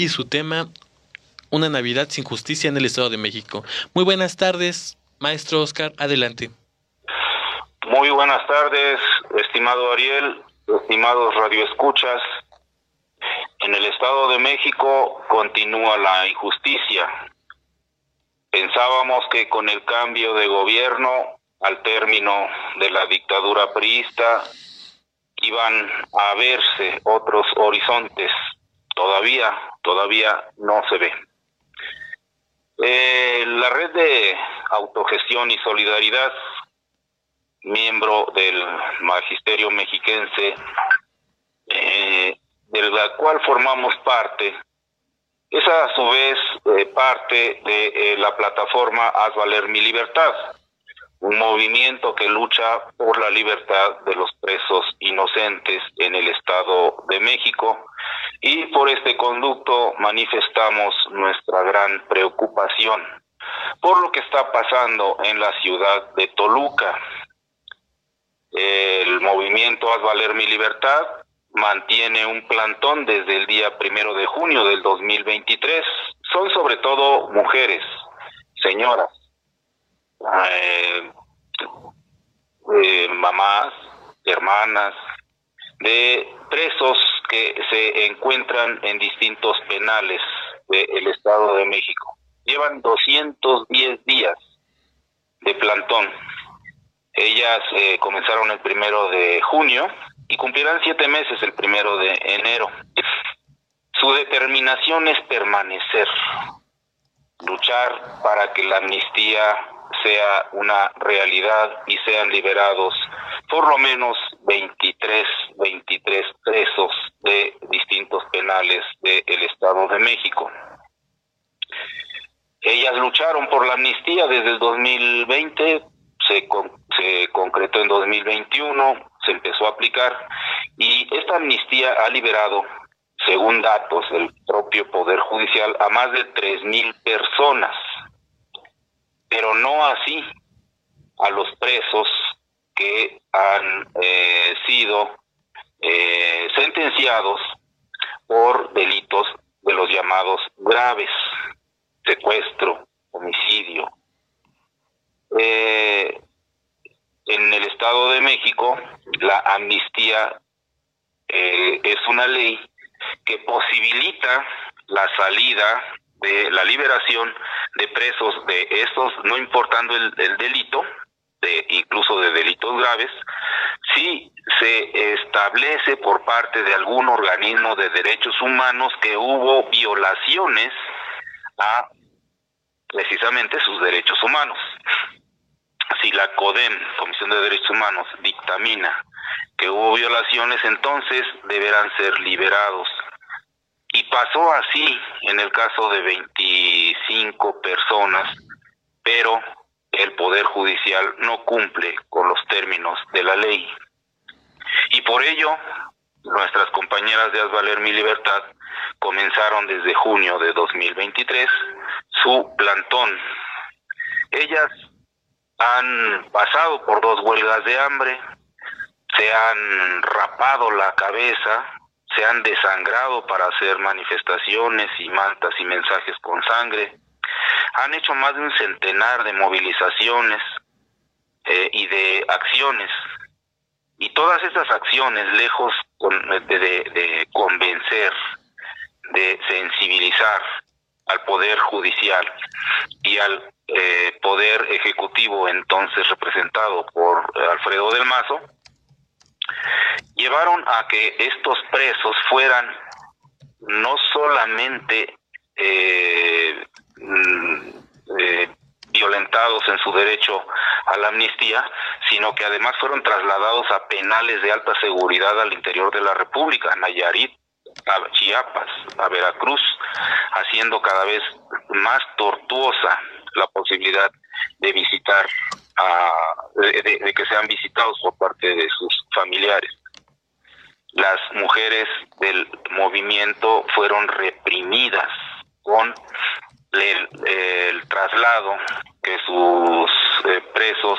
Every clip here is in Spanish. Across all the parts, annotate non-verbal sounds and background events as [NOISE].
y su tema Una Navidad sin justicia en el Estado de México. Muy buenas tardes, maestro Oscar, adelante. Muy buenas tardes, estimado Ariel, estimados radioescuchas. En el Estado de México continúa la injusticia. Pensábamos que con el cambio de gobierno al término de la dictadura priista iban a verse otros horizontes todavía, todavía no se ve. Eh, la red de autogestión y solidaridad, miembro del magisterio mexiquense, eh, de la cual formamos parte, es a su vez eh, parte de la plataforma Haz Valer Mi Libertad, un movimiento que lucha por la libertad de los presos inocentes en el Estado de México y por este conducto manifestamos nuestra gran preocupación por lo que está pasando en la ciudad de Toluca. El movimiento Haz Valer Mi Libertad mantiene un plantón desde el día primero de junio del 2023. Son sobre todo mujeres, señoras, eh, eh, mamás, hermanas, de presos que se encuentran en distintos penales del Estado de México. Llevan 210 días de plantón. Ellas eh, comenzaron el primero de junio y cumplirán siete meses el primero de enero. Su determinación es permanecer, luchar para que la amnistía sea una realidad y sean liberados por lo menos 23, 23 presos de distintos penales del Estado de México. Ellas lucharon por la amnistía desde el 2020, se, se concretó en 2021, se empezó a aplicar y esta amnistía ha liberado, según datos del propio Poder Judicial, a más de 3.000 personas pero no así a los presos que han eh, sido eh, sentenciados por delitos de los llamados graves, secuestro, homicidio. Eh, en el Estado de México, la amnistía es una ley que posibilita la salida de la liberación de presos de estos, no importando el, delito, de, incluso de delitos graves, si se establece por parte de algún organismo de derechos humanos que hubo violaciones a precisamente sus derechos humanos. Si la CODEM, Comisión de Derechos Humanos, dictamina que hubo violaciones, entonces deberán ser liberados y pasó así en el caso de 25 personas, pero el Poder Judicial no cumple con los términos de la ley. Y por ello, nuestras compañeras de Haz Valer Mi Libertad comenzaron desde junio de 2023 su plantón. Ellas han pasado por dos huelgas de hambre, se han rapado la cabeza, se han desangrado para hacer manifestaciones y mantas y mensajes con sangre. Han hecho más de un centenar de movilizaciones eh, y de acciones. Y todas estas acciones, lejos de, de, convencer, de sensibilizar al Poder Judicial y al eh, Poder Ejecutivo entonces representado por Alfredo del Mazo, llevaron a que estos presos fueran no solamente eh, mm, eh, violentados en su derecho a la amnistía, sino que además fueron trasladados a penales de alta seguridad al interior de la República, a Nayarit, a Chiapas, a Veracruz, haciendo cada vez más tortuosa la posibilidad de visitar, a, de que sean visitados por parte de sus familiares las mujeres del movimiento fueron reprimidas con el, traslado que sus eh, presos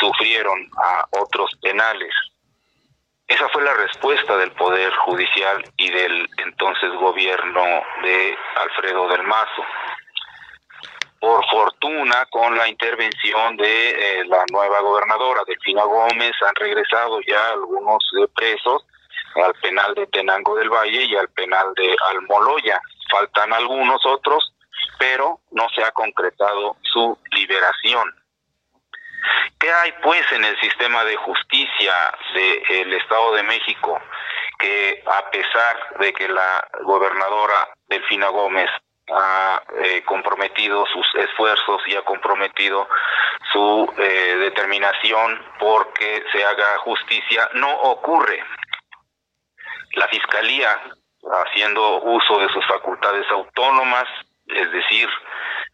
sufrieron a otros penales. Esa fue la respuesta del Poder Judicial y del entonces gobierno de Alfredo del Mazo. Por fortuna, con la intervención de eh, la nueva gobernadora, Delfina Gómez, han regresado ya algunos presos al penal de Tenango del Valle y al penal de Almoloya. Faltan algunos otros, pero no se ha concretado su liberación. ¿Qué hay pues en el sistema de justicia del Estado de México? Que a pesar de que la gobernadora Delfina Gómez ha eh, comprometido sus esfuerzos y ha comprometido su eh, determinación porque se haga justicia, no ocurre. La Fiscalía, haciendo uso de sus facultades autónomas, es decir,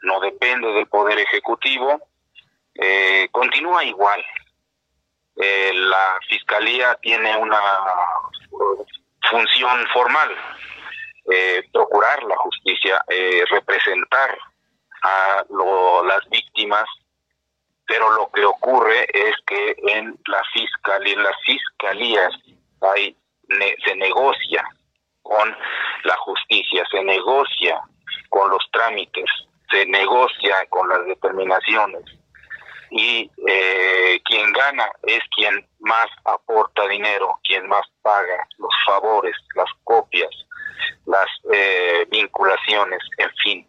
no depende del Poder Ejecutivo, eh, continúa igual. Eh, la Fiscalía tiene una función formal, eh, procurar la justicia, representar a las víctimas, pero lo que ocurre es que en la fiscalía, en las fiscalías hay se negocia con la justicia, se negocia con los trámites, se negocia con las determinaciones y eh, quien gana es quien más aporta dinero, quien más paga los favores, las copias, las eh, vinculaciones, en fin.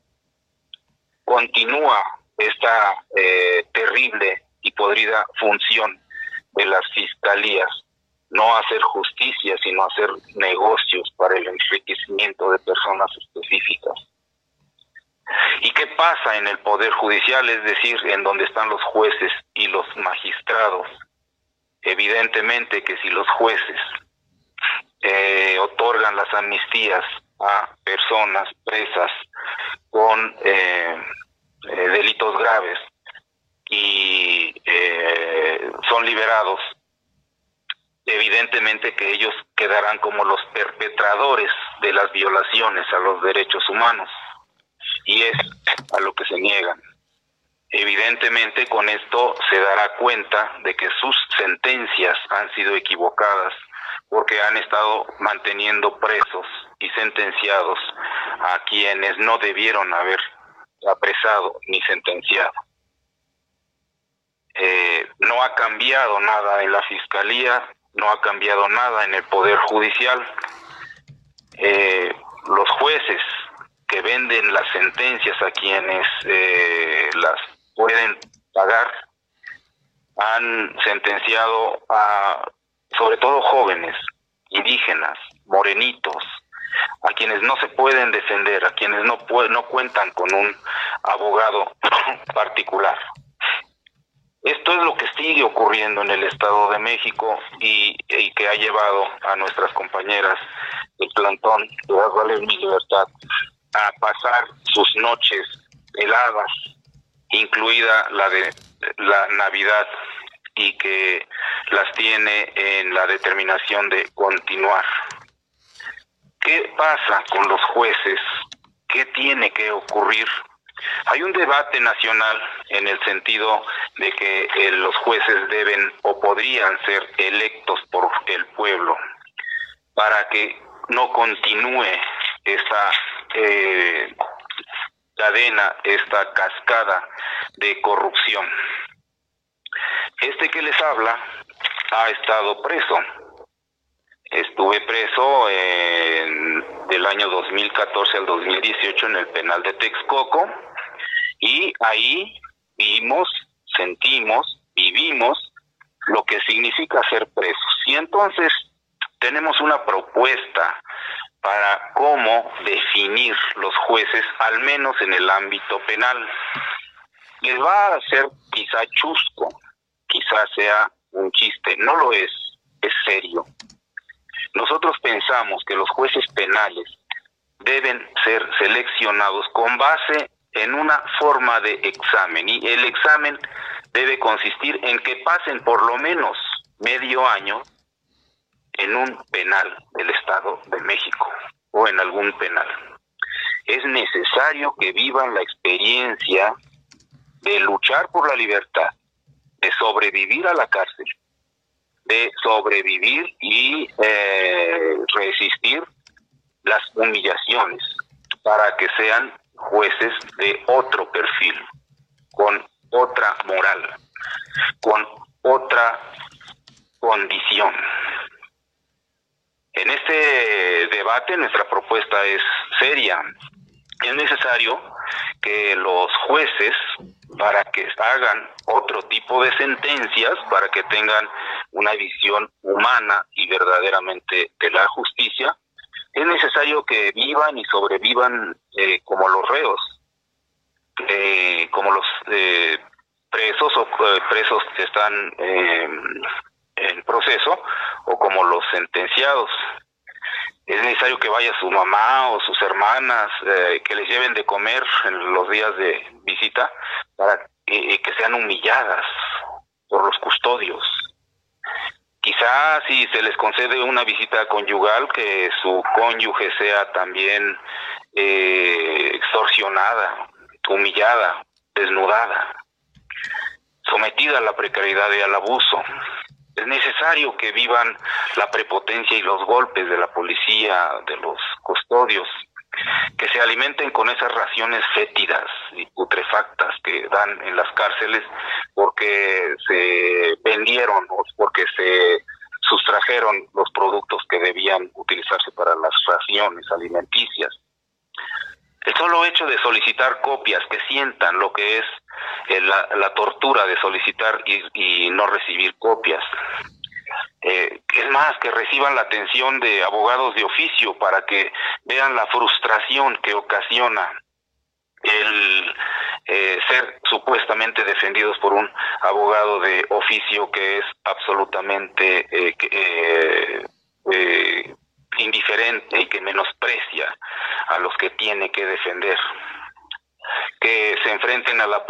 Continúa esta eh, terrible y podrida función de las fiscalías no hacer justicia, sino hacer negocios para el enriquecimiento de personas específicas. ¿Y qué pasa en el Poder Judicial? Es decir, en donde están los jueces y los magistrados. Evidentemente que si los jueces eh, otorgan las amnistías a personas presas con eh, eh, delitos graves y son liberados evidentemente que ellos quedarán como los perpetradores de las violaciones a los derechos humanos y es a lo que se niegan. Evidentemente con esto se dará cuenta de que sus sentencias han sido equivocadas porque han estado manteniendo presos y sentenciados a quienes no debieron haber apresado ni sentenciado. Eh, no ha cambiado nada en la fiscalía, no ha cambiado nada en el Poder Judicial. Eh, los jueces que venden las sentencias a quienes eh, las pueden pagar han sentenciado a sobre todo jóvenes, indígenas, morenitos, a quienes no se pueden defender, a quienes no, no cuentan con un abogado [CLEARS THROAT] particular. Esto es lo que sigue ocurriendo en el Estado de México y, que ha llevado a nuestras compañeras del plantón de Valer mi libertad a pasar sus noches heladas, incluida la de la Navidad, y que las tiene en la determinación de continuar. ¿Qué pasa con los jueces? ¿Qué tiene que ocurrir hay un debate nacional en el sentido de que eh, los jueces deben o podrían ser electos por el pueblo para que no continúe esta eh, cadena, esta cascada de corrupción. Este que les habla ha estado preso. Estuve preso en, del año 2014 al 2018 en el penal de Texcoco y ahí vimos, sentimos, vivimos lo que significa ser presos. Y entonces tenemos una propuesta para cómo definir los jueces, al menos en el ámbito penal. Les va a ser quizá chusco, quizá sea un chiste, no lo es, es serio. Nosotros pensamos que los jueces penales deben ser seleccionados con base en una forma de examen y el examen debe consistir en que pasen por lo menos medio año en un penal del Estado de México o en algún penal. Es necesario que vivan la experiencia de luchar por la libertad, de sobrevivir a la cárcel, de sobrevivir y eh, resistir las humillaciones para que sean jueces de otro perfil, con otra moral, con otra condición. En este debate nuestra propuesta es seria. Es necesario que los jueces, para que hagan otro tipo de sentencias, para que tengan una visión humana y verdaderamente de la justicia, es necesario que vivan y sobrevivan eh, como los reos, eh, como los eh, presos o presos que están en proceso o como los sentenciados. Es necesario que vaya su mamá o sus hermanas, que les lleven de comer en los días de visita para que sean humilladas por los custodios Quizás si se les concede una visita conyugal, que su cónyuge sea también eh, extorsionada, humillada, desnudada, sometida a la precariedad y al abuso. Es necesario que vivan la prepotencia y los golpes de la policía, de los custodios, que se alimenten con esas raciones fétidas y putrefactas que dan en las cárceles porque se vendieron o porque se sustrajeron los productos que debían utilizarse para las raciones alimenticias. El solo hecho de solicitar copias, que sientan lo que es eh, la, tortura de solicitar y no recibir copias, eh, es más, que reciban la atención de abogados de oficio para que vean la frustración que ocasiona el eh, ser supuestamente defendidos por un abogado de oficio que es absolutamente eh, indiferente y que menosprecia a los que tiene que defender que se enfrenten a la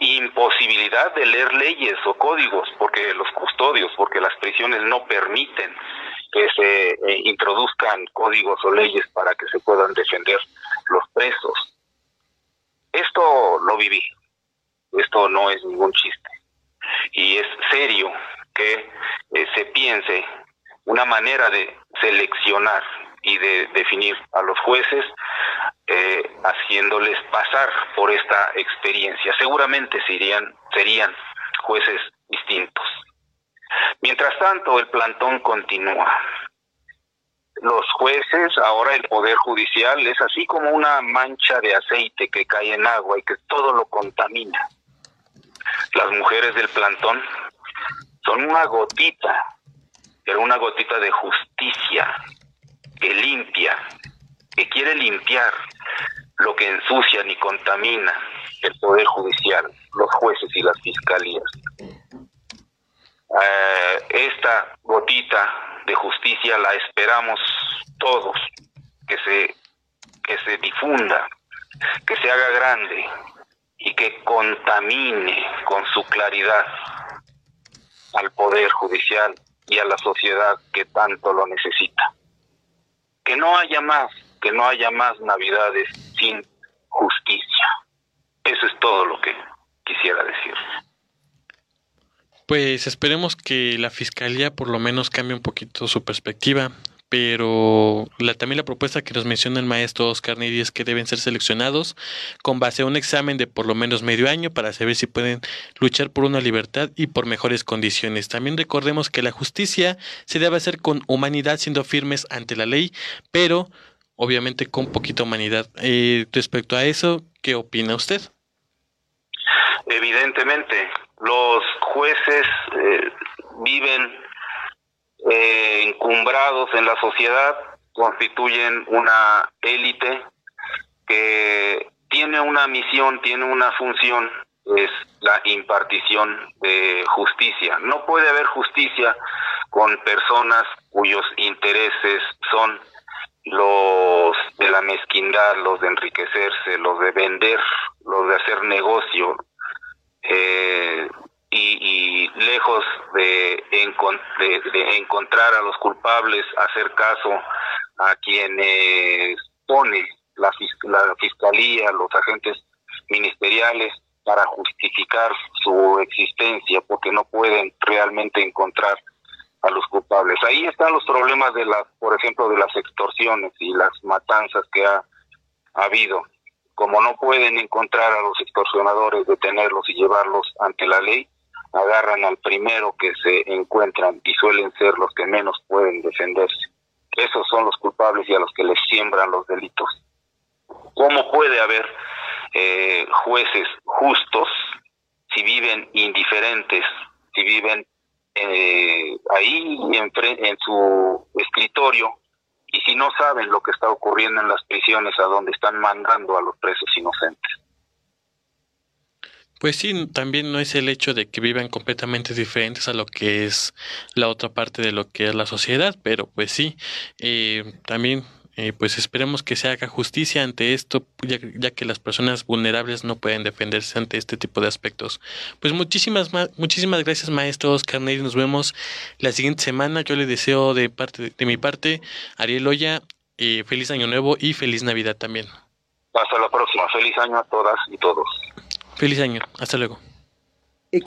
imposibilidad de leer leyes o códigos, porque los custodios, porque las prisiones no permiten que se eh, introduzcan códigos o leyes para que se puedan defender los presos. Esto lo viví, esto no es ningún chiste. Y es serio que eh, se piense una manera de seleccionar y de definir a los jueces eh, haciéndoles pasar por esta experiencia. Seguramente serían, serían jueces distintos. Mientras tanto, el plantón continúa. Los jueces, ahora el Poder Judicial, es así como una mancha de aceite que cae en agua y que todo lo contamina. Las mujeres del plantón son una gotita, pero una gotita de justicia que limpia, que quiere limpiar lo que ensucian y contamina el Poder Judicial, los jueces y las fiscalías. Eh, esta gotita de justicia la esperamos todos, que se, que se difunda, que se haga grande y que contamine con su claridad al Poder Judicial y a la sociedad que tanto lo necesita que no haya más, no haya más navidades sin justicia. Eso es todo lo que quisiera decir. Pues esperemos que la fiscalía por lo menos cambie un poquito su perspectiva pero la, también la propuesta que nos menciona el maestro Oscar Nidi es que deben ser seleccionados con base a un examen de por lo menos medio año para saber si pueden luchar por una libertad y por mejores condiciones. También recordemos que la justicia se debe hacer con humanidad, siendo firmes ante la ley, pero obviamente con poquita humanidad. Eh, respecto a eso, ¿qué opina usted? Evidentemente, los jueces eh, viven eh, encumbrados en la sociedad, constituyen una élite que tiene una misión, tiene una función, es la impartición de justicia. No puede haber justicia con personas cuyos intereses son los de la mezquindad, los de enriquecerse, los de vender, los de hacer negocio, eh, y, lejos de, de, encontrar a los culpables, hacer caso a quienes pone la, la fiscalía, los agentes ministeriales para justificar su existencia, porque no pueden realmente encontrar a los culpables. Ahí están los problemas de las, por ejemplo, de las extorsiones y las matanzas que ha, ha habido. Como no pueden encontrar a los extorsionadores, detenerlos y llevarlos ante la ley, agarran al primero que se encuentran y suelen ser los que menos pueden defenderse. Esos son los culpables y a los que les siembran los delitos. ¿Cómo puede haber eh, jueces justos si viven indiferentes, si viven eh, ahí en, en su escritorio y si no saben lo que está ocurriendo en las prisiones a donde están mandando a los presos inocentes? Pues sí, también no es el hecho de que vivan completamente diferentes a lo que es la otra parte de lo que es la sociedad, pero pues sí, eh, también eh, pues esperemos que se haga justicia ante esto, ya, que las personas vulnerables no pueden defenderse ante este tipo de aspectos. Pues muchísimas, muchísimas gracias maestro Oscar Ney, nos vemos la siguiente semana, yo le deseo de, parte, de mi parte, Ariel Oya, eh, feliz año nuevo y feliz Navidad también. Hasta la próxima, feliz año a todas y todos. Feliz año. Hasta luego.